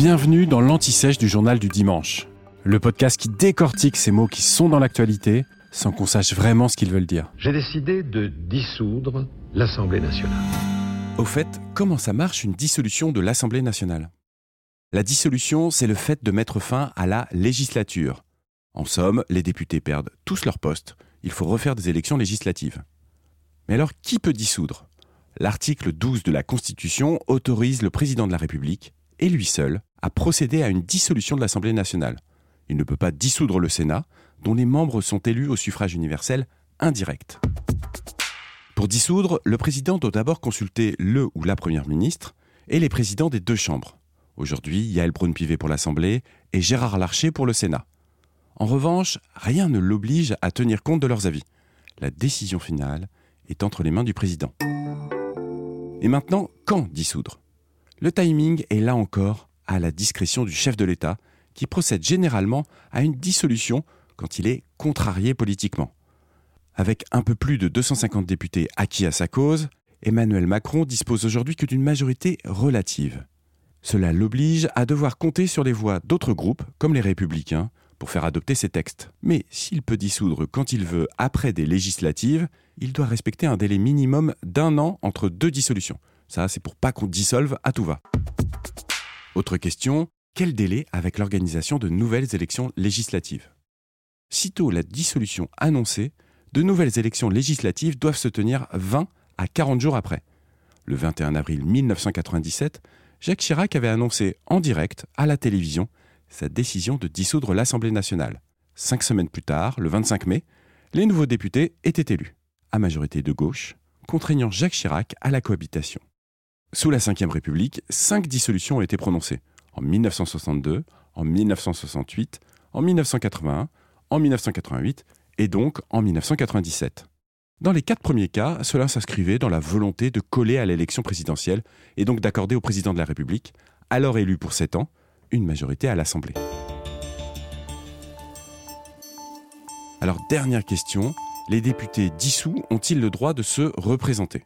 Bienvenue dans l'Anti-Sèche du journal du dimanche, le podcast qui décortique ces mots qui sont dans l'actualité sans qu'on sache vraiment ce qu'ils veulent dire. J'ai décidé de dissoudre l'Assemblée nationale. Au fait, comment ça marche une dissolution de l'Assemblée nationale? La dissolution, c'est le fait de mettre fin à la législature. En somme, les députés perdent tous leurs postes, il faut refaire des élections législatives. Mais alors, qui peut dissoudre? L'article 12 de la Constitution autorise le président de la République, et lui seul, à procéder à une dissolution de l'Assemblée nationale. Il ne peut pas dissoudre le Sénat, dont les membres sont élus au suffrage universel indirect. Pour dissoudre, le président doit d'abord consulter le ou la première ministre et les présidents des deux chambres. Aujourd'hui, Yael Braun-Pivet pour l'Assemblée et Gérard Larcher pour le Sénat. En revanche, rien ne l'oblige à tenir compte de leurs avis. La décision finale est entre les mains du président. Et maintenant, quand dissoudre? Le timing est là encore à la discrétion du chef de l'État, qui procède généralement à une dissolution quand il est contrarié politiquement. Avec un peu plus de 250 députés acquis à sa cause, Emmanuel Macron dispose aujourd'hui que d'une majorité relative. Cela l'oblige à devoir compter sur les voix d'autres groupes, comme les républicains, pour faire adopter ses textes. Mais s'il peut dissoudre quand il veut après des législatives, il doit respecter un délai minimum d'un an entre deux dissolutions. Ça, c'est pour pas qu'on dissolve à tout va. Autre question, quel délai avec l'organisation de nouvelles élections législatives? Sitôt la dissolution annoncée, de nouvelles élections législatives doivent se tenir 20 à 40 jours après. Le 21 avril 1997, Jacques Chirac avait annoncé en direct à la télévision sa décision de dissoudre l'Assemblée nationale. Cinq semaines plus tard, le 25 mai, les nouveaux députés étaient élus, à majorité de gauche, contraignant Jacques Chirac à la cohabitation. Sous la Ve République, cinq dissolutions ont été prononcées, en 1962, en 1968, en 1981, en 1988 et donc en 1997. Dans les quatre premiers cas, cela s'inscrivait dans la volonté de coller à l'élection présidentielle et donc d'accorder au président de la République, alors élu pour sept ans, une majorité à l'Assemblée. Alors dernière question, les députés dissous ont-ils le droit de se représenter?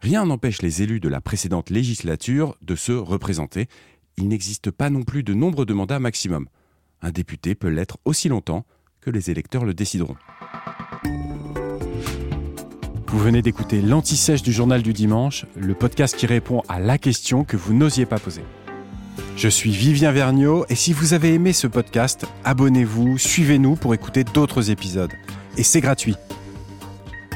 Rien n'empêche les élus de la précédente législature de se représenter. Il n'existe pas non plus de nombre de mandats maximum. Un député peut l'être aussi longtemps que les électeurs le décideront. Vous venez d'écouter l'Anti-Sèche du Journal du Dimanche, le podcast qui répond à la question que vous n'osiez pas poser. Je suis Vivien Vergniaud et si vous avez aimé ce podcast, abonnez-vous, suivez-nous pour écouter d'autres épisodes. Et c'est gratuit.